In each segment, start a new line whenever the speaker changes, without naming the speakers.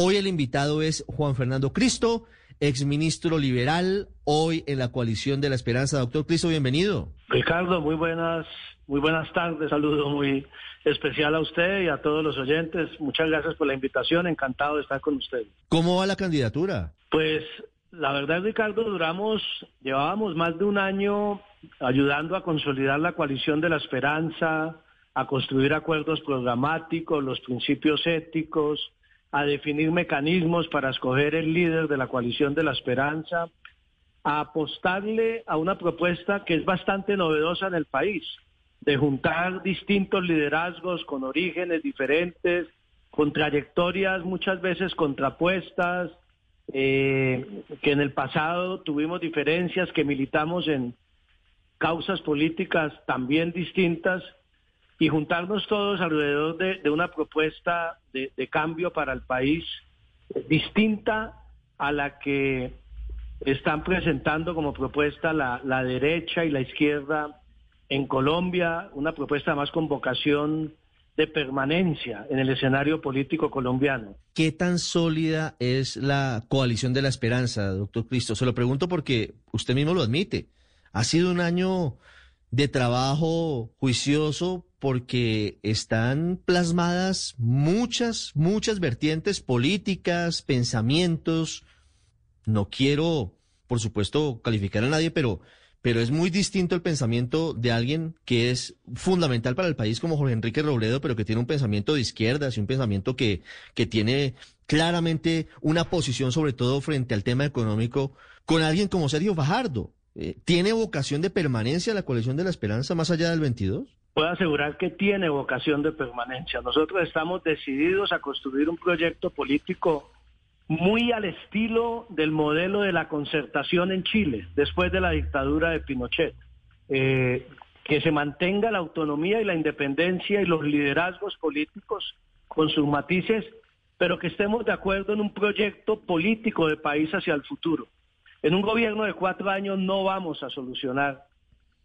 Hoy el invitado es Juan Fernando Cristo, exministro liberal, hoy en la coalición de la esperanza. Doctor Cristo, bienvenido.
Ricardo, muy buenas, muy buenas tardes. Saludo muy especial a usted y a todos los oyentes. Muchas gracias por la invitación. Encantado de estar con usted.
¿Cómo va la candidatura?
Pues la verdad, Ricardo, duramos, llevábamos más de un año ayudando a consolidar la coalición de la esperanza, a construir acuerdos programáticos, los principios éticos, a definir mecanismos para escoger el líder de la coalición de la esperanza, a apostarle a una propuesta que es bastante novedosa en el país, de juntar distintos liderazgos con orígenes diferentes, con trayectorias muchas veces contrapuestas, eh, que en el pasado tuvimos diferencias, que militamos en causas políticas también distintas y juntarnos todos alrededor de, una propuesta de, cambio para el país distinta a la que están presentando como propuesta la, la derecha y la izquierda en Colombia, una propuesta más con vocación de permanencia en el escenario político colombiano.
¿Qué tan sólida es la coalición de la esperanza, doctor Cristo? Se lo pregunto porque usted mismo lo admite. Ha sido un año de trabajo juicioso porque están plasmadas muchas, muchas vertientes políticas, pensamientos. No quiero, por supuesto, calificar a nadie, pero, pero es muy distinto el pensamiento de alguien que es fundamental para el país como Jorge Enrique Robledo, pero que tiene un pensamiento de izquierdas y un pensamiento que, que tiene claramente una posición sobre todo frente al tema económico con alguien como Sergio Fajardo, eh, ¿Tiene vocación de permanencia la coalición de la esperanza más allá del 22?
Puedo asegurar que tiene vocación de permanencia. Nosotros estamos decididos a construir un proyecto político muy al estilo del modelo de la concertación en Chile, después de la dictadura de Pinochet. Eh, que se mantenga la autonomía y la independencia y los liderazgos políticos con sus matices, pero que estemos de acuerdo en un proyecto político de país hacia el futuro. En un gobierno de cuatro años no vamos a solucionar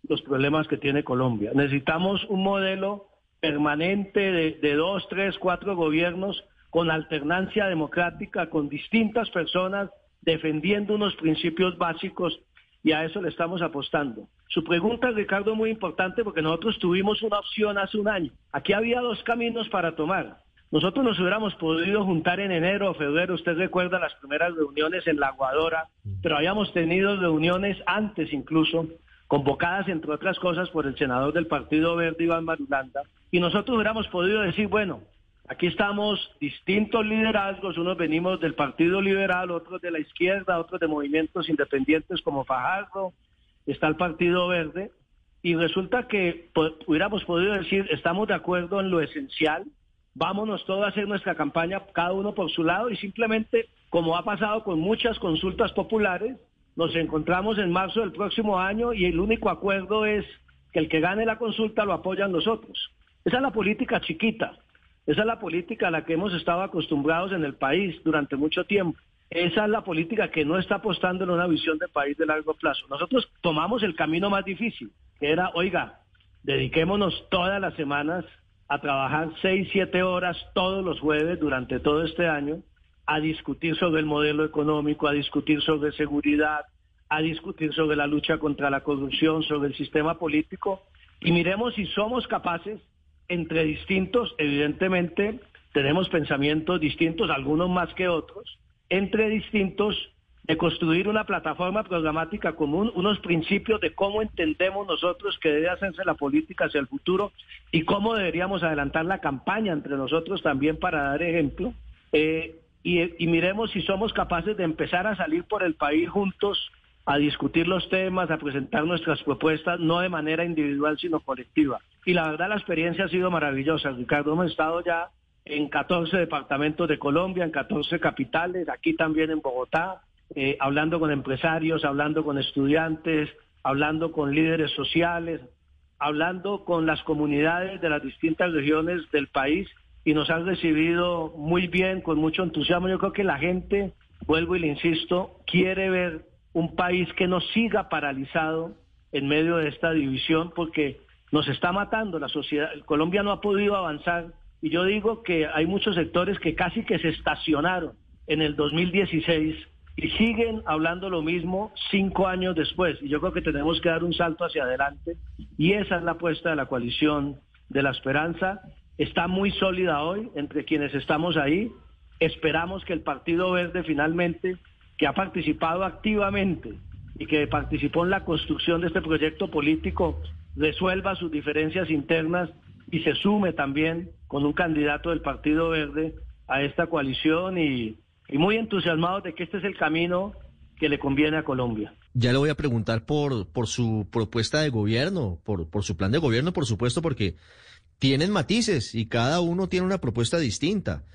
los problemas que tiene Colombia. Necesitamos un modelo permanente de, dos, tres, cuatro gobiernos con alternancia democrática, con distintas personas defendiendo unos principios básicos y a eso le estamos apostando. Su pregunta, Ricardo, es muy importante porque nosotros tuvimos una opción hace un año. Aquí había dos caminos para tomar. Nosotros nos hubiéramos podido juntar en enero o febrero, usted recuerda las primeras reuniones en La Aguadora, pero habíamos tenido reuniones antes incluso, convocadas entre otras cosas por el senador del Partido Verde, Iván Marulanda, y nosotros hubiéramos podido decir, bueno, aquí estamos distintos liderazgos, unos venimos del Partido Liberal, otros de la izquierda, otros de movimientos independientes como Fajardo, está el Partido Verde, y resulta que hubiéramos podido decir, estamos de acuerdo en lo esencial, vámonos todos a hacer nuestra campaña, cada uno por su lado, y simplemente, como ha pasado con muchas consultas populares, nos encontramos en marzo del próximo año y el único acuerdo es que el que gane la consulta lo apoyan los otros. Esa es la política chiquita, esa es la política a la que hemos estado acostumbrados en el país durante mucho tiempo. Esa es la política que no está apostando en una visión de país de largo plazo. Nosotros tomamos el camino más difícil, que era, oiga, dediquémonos todas las semanas a trabajar seis, siete horas todos los jueves durante todo este año a discutir sobre el modelo económico, a discutir sobre seguridad, a discutir sobre la lucha contra la corrupción, sobre el sistema político y miremos si somos capaces entre distintos, evidentemente tenemos pensamientos distintos, algunos más que otros, entre distintos de construir una plataforma programática común, unos principios de cómo entendemos nosotros que debe hacerse la política hacia el futuro y cómo deberíamos adelantar la campaña entre nosotros también para dar ejemplo. Eh, y, miremos si somos capaces de empezar a salir por el país juntos a discutir los temas, a presentar nuestras propuestas, no de manera individual, sino colectiva. Y la verdad la experiencia ha sido maravillosa, Ricardo. Hemos estado ya en 14 departamentos de Colombia, en 14 capitales, aquí también en Bogotá, eh, hablando con empresarios, hablando con estudiantes, hablando con líderes sociales, hablando con las comunidades de las distintas regiones del país y nos han recibido muy bien, con mucho entusiasmo. Yo creo que la gente, vuelvo y le insisto, quiere ver un país que no siga paralizado en medio de esta división porque nos está matando la sociedad. Colombia no ha podido avanzar y yo digo que hay muchos sectores que casi que se estacionaron en el 2016 y siguen hablando lo mismo cinco años después. Y yo creo que tenemos que dar un salto hacia adelante y esa es la apuesta de la coalición de la esperanza. Está muy sólida hoy entre quienes estamos ahí. Esperamos que el Partido Verde finalmente, que ha participado activamente y que participó en la construcción de este proyecto político, resuelva sus diferencias internas y se sume también con un candidato del Partido Verde a esta coalición y, muy entusiasmado de que este es el camino que le conviene a Colombia.
Ya le voy a preguntar por, por su propuesta de gobierno, por, por su plan de gobierno, por supuesto, porque tienen matices y cada uno tiene una propuesta distinta.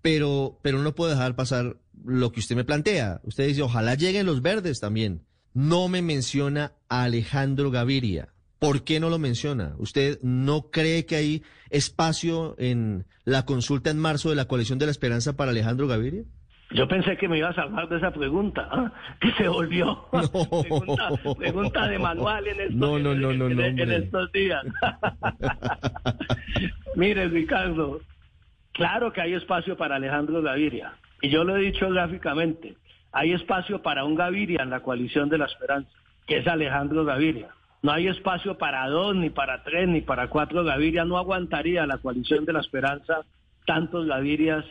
Pero, pero no puedo dejar pasar lo que usted me plantea. Usted dice, ojalá lleguen los verdes también. No me menciona a Alejandro Gaviria. ¿Por qué no lo menciona? ¿Usted no cree que hay espacio en la consulta en marzo de la coalición de la esperanza para Alejandro Gaviria?
Yo pensé que me iba a salvar de esa pregunta, ¿ah? que se volvió pregunta, de manual en estos, días. Mire, Ricardo, claro que hay espacio para Alejandro Gaviria. Y yo lo he dicho gráficamente, hay espacio para un Gaviria en la coalición de la esperanza, que es Alejandro Gaviria. No hay espacio para dos, ni para tres, ni para cuatro Gaviria. No aguantaría la coalición de la esperanza tantos Gavirias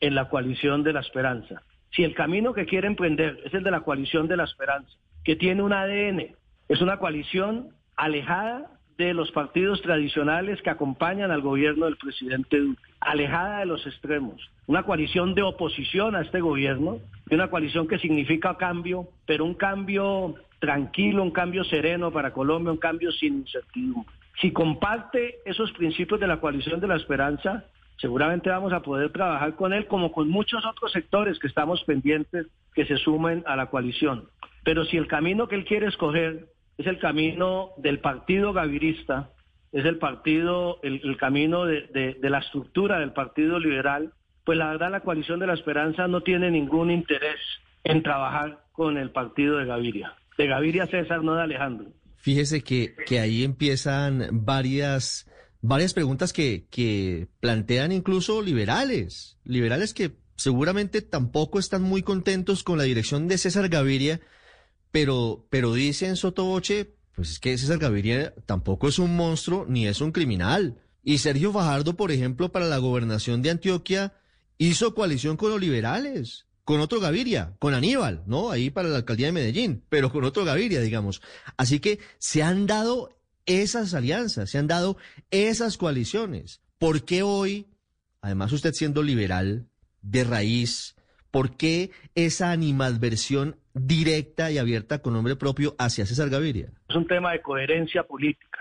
en la coalición de la esperanza. Si el camino que quiere emprender es el de la coalición de la esperanza, que tiene un ADN, es una coalición alejada de los partidos tradicionales que acompañan al gobierno del presidente Duque, alejada de los extremos, una coalición de oposición a este gobierno, y una coalición que significa cambio, pero un cambio tranquilo, un cambio sereno para Colombia, un cambio sin incertidumbre. Si comparte esos principios de la coalición de la esperanza, seguramente vamos a poder trabajar con él como con muchos otros sectores que estamos pendientes que se sumen a la coalición. Pero si el camino que él quiere escoger es el camino del partido gavirista, es el partido, el, camino de, la estructura del partido liberal, pues la verdad la coalición de la esperanza no tiene ningún interés en trabajar con el partido de Gaviria de Gaviria César, no de Alejandro.
Fíjese que, que ahí empiezan varias, varias preguntas que, plantean incluso liberales, liberales que seguramente tampoco están muy contentos con la dirección de César Gaviria, pero, pero dicen Sotoboche, pues es que César Gaviria tampoco es un monstruo ni es un criminal. Y Sergio Fajardo, por ejemplo, para la gobernación de Antioquia, hizo coalición con los liberales con otro Gaviria, con Aníbal, ¿no? Ahí para la alcaldía de Medellín, pero con otro Gaviria, digamos. Así que se han dado esas alianzas, se han dado esas coaliciones. ¿Por qué hoy, además usted siendo liberal de raíz, por qué esa animadversión directa y abierta con nombre propio hacia César Gaviria?
Es un tema de coherencia política.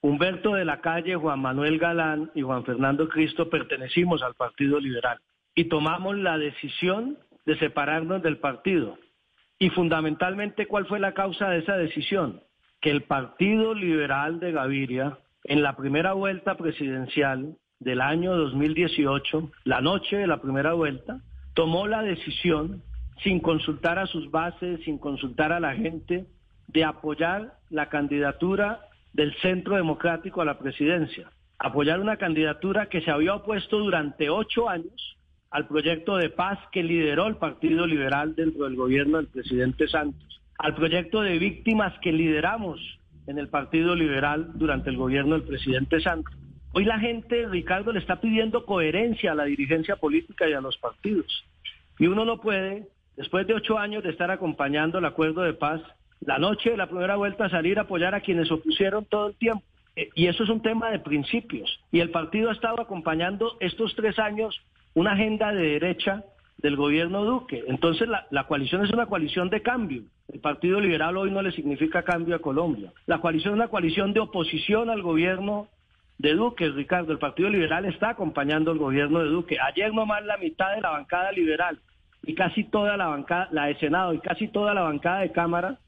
Humberto de la Calle, Juan Manuel Galán y Juan Fernando Cristo pertenecimos al Partido Liberal y tomamos la decisión de separarnos del partido. Y fundamentalmente, ¿cuál fue la causa de esa decisión? Que el Partido Liberal de Gaviria, en la primera vuelta presidencial del año 2018, la noche de la primera vuelta, tomó la decisión, sin consultar a sus bases, sin consultar a la gente, de apoyar la candidatura del Centro Democrático a la presidencia. Apoyar una candidatura que se había opuesto durante ocho años al proyecto de paz que lideró el Partido Liberal dentro del gobierno del presidente Santos, al proyecto de víctimas que lideramos en el Partido Liberal durante el gobierno del presidente Santos. Hoy la gente, Ricardo, le está pidiendo coherencia a la dirigencia política y a los partidos. Y uno no puede, después de ocho años de estar acompañando el acuerdo de paz, la noche de la primera vuelta salir a apoyar a quienes opusieron todo el tiempo. Eh, y eso es un tema de principios. Y el partido ha estado acompañando estos tres años una agenda de derecha del gobierno Duque. Entonces la, coalición es una coalición de cambio. El Partido Liberal hoy no le significa cambio a Colombia. La coalición es una coalición de oposición al gobierno de Duque, Ricardo. El Partido Liberal está acompañando al gobierno de Duque. Ayer nomás la mitad de la bancada liberal y casi toda la bancada, la de Senado y casi toda la bancada de Cámara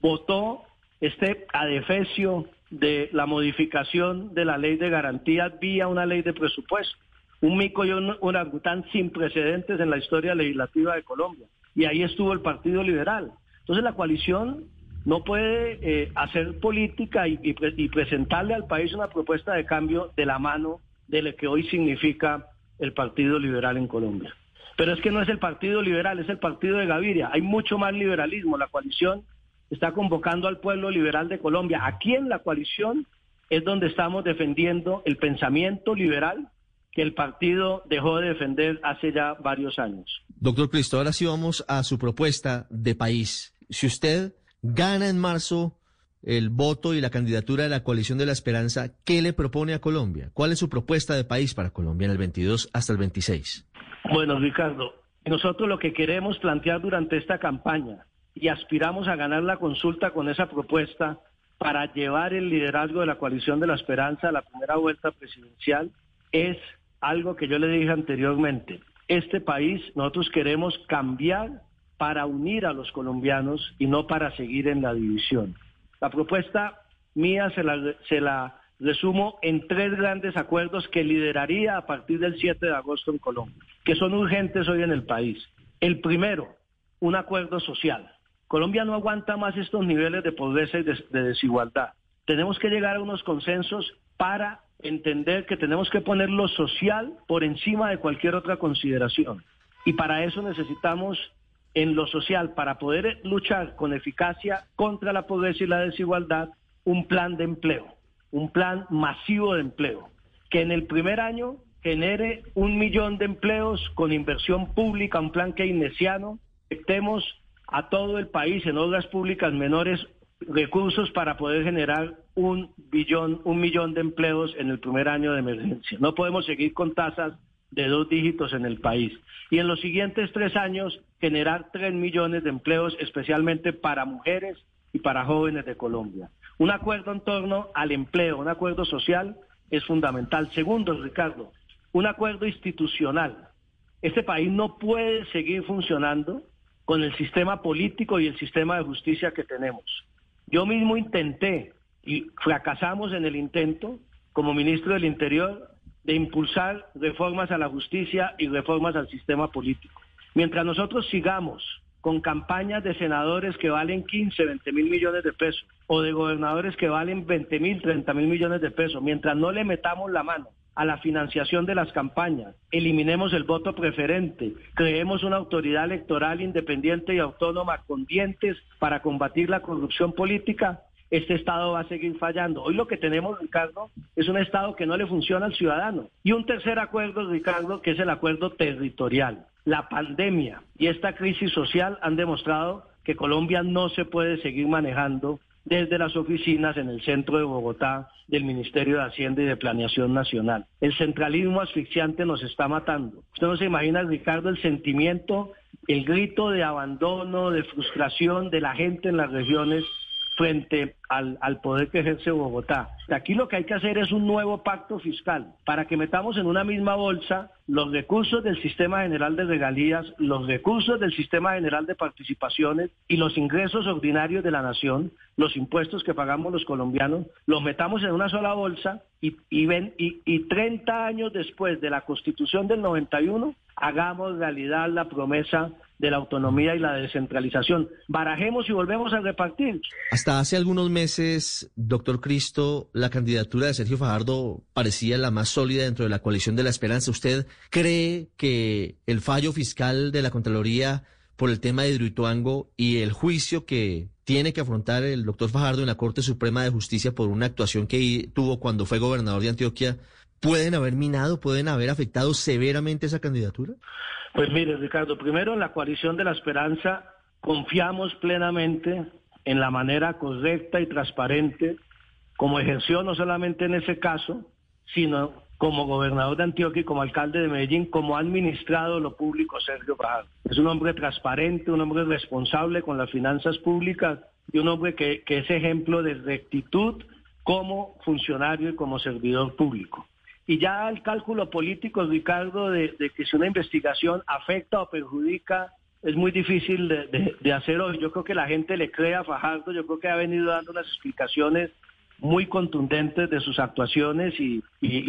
votó este adefesio de la modificación de la ley de garantías vía una ley de presupuesto un mico y un orangután sin precedentes en la historia legislativa de Colombia. Y ahí estuvo el Partido Liberal. Entonces la coalición no puede eh, hacer política y, presentarle al país una propuesta de cambio de la mano de lo que hoy significa el Partido Liberal en Colombia. Pero es que no es el Partido Liberal, es el Partido de Gaviria. Hay mucho más liberalismo. La coalición está convocando al pueblo liberal de Colombia. Aquí en la coalición es donde estamos defendiendo el pensamiento liberal que el partido dejó de defender hace ya varios años.
Doctor Cristo, ahora sí vamos a su propuesta de país. Si usted gana en marzo el voto y la candidatura de la coalición de la esperanza, ¿qué le propone a Colombia? ¿Cuál es su propuesta de país para Colombia en el 22 hasta el 26?
Bueno, Ricardo, nosotros lo que queremos plantear durante esta campaña y aspiramos a ganar la consulta con esa propuesta para llevar el liderazgo de la coalición de la esperanza a la primera vuelta presidencial es algo que yo le dije anteriormente. Este país nosotros queremos cambiar para unir a los colombianos y no para seguir en la división. La propuesta mía se la, resumo en tres grandes acuerdos que lideraría a partir del 7 de agosto en Colombia, que son urgentes hoy en el país. El primero, un acuerdo social. Colombia no aguanta más estos niveles de pobreza y de, desigualdad. Tenemos que llegar a unos consensos para entender que tenemos que poner lo social por encima de cualquier otra consideración. Y para eso necesitamos en lo social, para poder luchar con eficacia contra la pobreza y la desigualdad, un plan de empleo, un plan masivo de empleo, que en el primer año genere un millón de empleos con inversión pública, un plan keynesiano, estemos a todo el país en obras públicas menores recursos para poder generar un billón, un millón de empleos en el primer año de emergencia. No podemos seguir con tasas de dos dígitos en el país. Y en los siguientes tres años generar tres millones de empleos, especialmente para mujeres y para jóvenes de Colombia. Un acuerdo en torno al empleo, un acuerdo social es fundamental. Segundo, Ricardo, un acuerdo institucional. Este país no puede seguir funcionando con el sistema político y el sistema de justicia que tenemos. Yo mismo intenté y fracasamos en el intento como ministro del Interior de impulsar reformas a la justicia y reformas al sistema político. Mientras nosotros sigamos con campañas de senadores que valen 15, 20 mil millones de pesos o de gobernadores que valen 20 mil, 30 mil millones de pesos, mientras no le metamos la mano a la financiación de las campañas, eliminemos el voto preferente, creemos una autoridad electoral independiente y autónoma con dientes para combatir la corrupción política, este Estado va a seguir fallando. Hoy lo que tenemos, Ricardo, es un Estado que no le funciona al ciudadano. Y un tercer acuerdo, Ricardo, que es el acuerdo territorial. La pandemia y esta crisis social han demostrado que Colombia no se puede seguir manejando desde las oficinas en el centro de Bogotá del Ministerio de Hacienda y de Planeación Nacional. El centralismo asfixiante nos está matando. Usted no se imagina, Ricardo, el sentimiento, el grito de abandono, de frustración de la gente en las regiones frente al, poder que ejerce Bogotá. Aquí lo que hay que hacer es un nuevo pacto fiscal para que metamos en una misma bolsa los recursos del Sistema General de Regalías, los recursos del Sistema General de Participaciones y los ingresos ordinarios de la nación, los impuestos que pagamos los colombianos, los metamos en una sola bolsa y, y, ven, y, y 30 años después de la Constitución del 91 hagamos realidad la promesa de la autonomía y la descentralización. Barajemos y volvemos a repartir.
Hasta hace algunos meses, doctor Cristo, la candidatura de Sergio Fajardo parecía la más sólida dentro de la coalición de la esperanza. ¿Usted cree que el fallo fiscal de la Contraloría por el tema de Hidroituango y el juicio que tiene que afrontar el doctor Fajardo en la Corte Suprema de Justicia por una actuación que tuvo cuando fue gobernador de Antioquia, pueden haber minado, pueden haber afectado severamente esa candidatura?
Pues mire, Ricardo, primero en la coalición de la esperanza confiamos plenamente en la manera correcta y transparente como ejerció no solamente en ese caso, sino como gobernador de Antioquia y como alcalde de Medellín, como ha administrado lo público Sergio Fajardo. Es un hombre transparente, un hombre responsable con las finanzas públicas y un hombre que, que es ejemplo de rectitud como funcionario y como servidor público. Y ya el cálculo político, Ricardo, de, que si una investigación afecta o perjudica, es muy difícil de, hacer hoy. Yo creo que la gente le cree a Fajardo, yo creo que ha venido dando unas explicaciones muy contundentes de sus actuaciones y,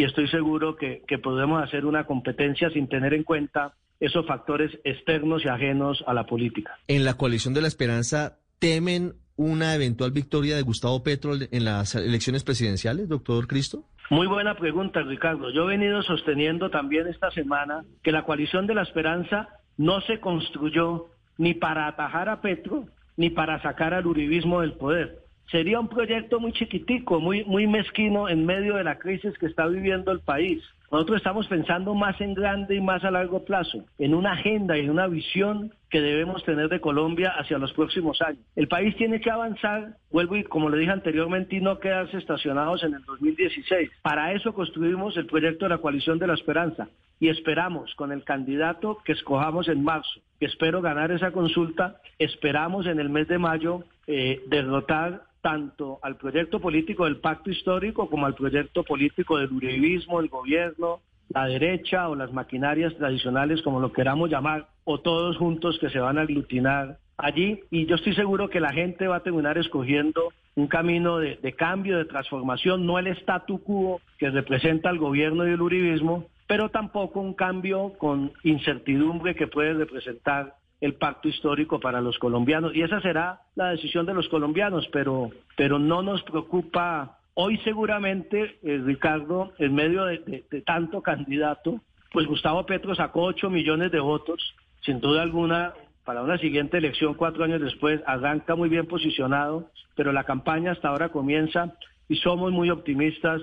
estoy seguro que, que podemos hacer una competencia sin tener en cuenta esos factores externos y ajenos a la política.
En la coalición de la esperanza, ¿temen una eventual victoria de Gustavo Petro en las elecciones presidenciales, doctor Cristo?
Muy buena pregunta, Ricardo. Yo he venido sosteniendo también esta semana que la coalición de la esperanza no se construyó ni para atajar a Petro ni para sacar al uribismo del poder. Sería un proyecto muy chiquitico, muy, muy mezquino en medio de la crisis que está viviendo el país. Nosotros estamos pensando más en grande y más a largo plazo, en una agenda y en una visión que debemos tener de Colombia hacia los próximos años. El país tiene que avanzar, vuelvo y como le dije anteriormente, y no quedarse estacionados en el 2016. Para eso construimos el proyecto de la coalición de la esperanza y esperamos con el candidato que escojamos en marzo, que espero ganar esa consulta, esperamos en el mes de mayo eh, derrotar tanto al proyecto político del pacto histórico como al proyecto político del uribismo, el gobierno, la derecha o las maquinarias tradicionales, como lo queramos llamar, o todos juntos que se van a aglutinar allí. Y yo estoy seguro que la gente va a terminar escogiendo un camino de, cambio, de transformación, no el statu quo que representa el gobierno y el uribismo, pero tampoco un cambio con incertidumbre que puede representar el pacto histórico para los colombianos. Y esa será la decisión de los colombianos, pero, pero no nos preocupa hoy seguramente, eh, Ricardo, en medio de, tanto candidato, pues Gustavo Petro sacó 8 millones de votos, sin duda alguna, para una siguiente elección cuatro años después, arranca muy bien posicionado, pero la campaña hasta ahora comienza y somos muy optimistas.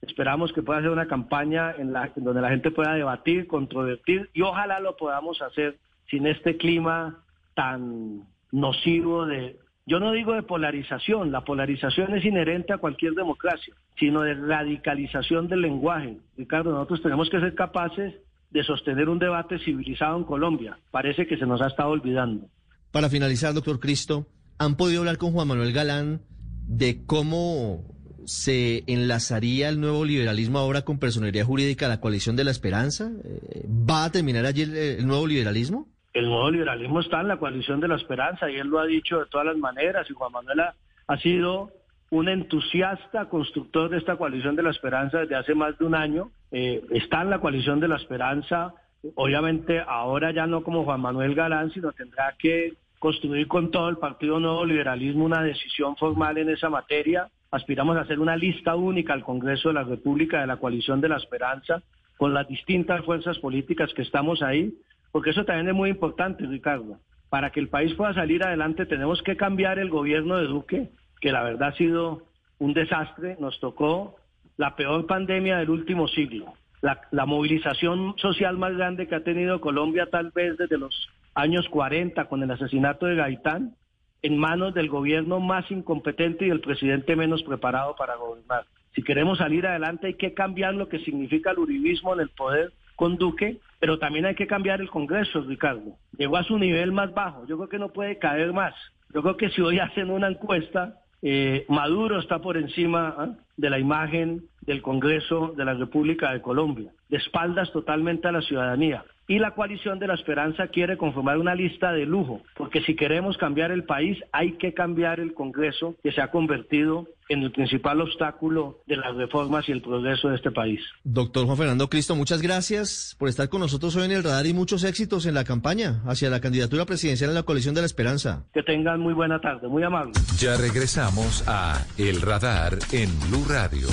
Esperamos que pueda ser una campaña en, la, en donde la gente pueda debatir, controvertir y ojalá lo podamos hacer sin este clima tan nocivo de, yo no digo de polarización, la polarización es inherente a cualquier democracia, sino de radicalización del lenguaje. Ricardo, nosotros tenemos que ser capaces de sostener un debate civilizado en Colombia. Parece que se nos ha estado olvidando.
Para finalizar, doctor Cristo, ¿han podido hablar con Juan Manuel Galán de cómo se enlazaría el nuevo liberalismo ahora con personería jurídica la coalición de la esperanza? Eh, ¿Va a terminar allí el nuevo liberalismo?
El nuevo liberalismo está en la coalición de la esperanza y él lo ha dicho de todas las maneras y Juan Manuel ha, sido un entusiasta constructor de esta coalición de la esperanza desde hace más de un año. Eh, está en la coalición de la esperanza, obviamente ahora ya no como Juan Manuel Galán, sino tendrá que construir con todo el Partido Nuevo Liberalismo una decisión formal en esa materia. Aspiramos a hacer una lista única al Congreso de la República de la coalición de la esperanza con las distintas fuerzas políticas que estamos ahí porque eso también es muy importante, Ricardo. Para que el país pueda salir adelante tenemos que cambiar el gobierno de Duque, que la verdad ha sido un desastre, nos tocó la peor pandemia del último siglo, la, movilización social más grande que ha tenido Colombia tal vez desde los años 40 con el asesinato de Gaitán, en manos del gobierno más incompetente y el presidente menos preparado para gobernar. Si queremos salir adelante hay que cambiar lo que significa el uribismo en el poder con Duque, pero también hay que cambiar el Congreso, Ricardo. Llegó a su nivel más bajo, yo creo que no puede caer más. Yo creo que si hoy hacen una encuesta, eh, Maduro está por encima ¿ah? de la imagen del Congreso de la República de Colombia, de espaldas totalmente a la ciudadanía. Y la coalición de la esperanza quiere conformar una lista de lujo, porque si queremos cambiar el país hay que cambiar el Congreso, que se ha convertido en el principal obstáculo de las reformas y el progreso de este país.
Doctor Juan Fernando Cristo, muchas gracias por estar con nosotros hoy en el radar y muchos éxitos en la campaña hacia la candidatura presidencial en la coalición de la esperanza.
Que tengan muy buena tarde, muy amable.
Ya regresamos a El Radar en Blue Radio.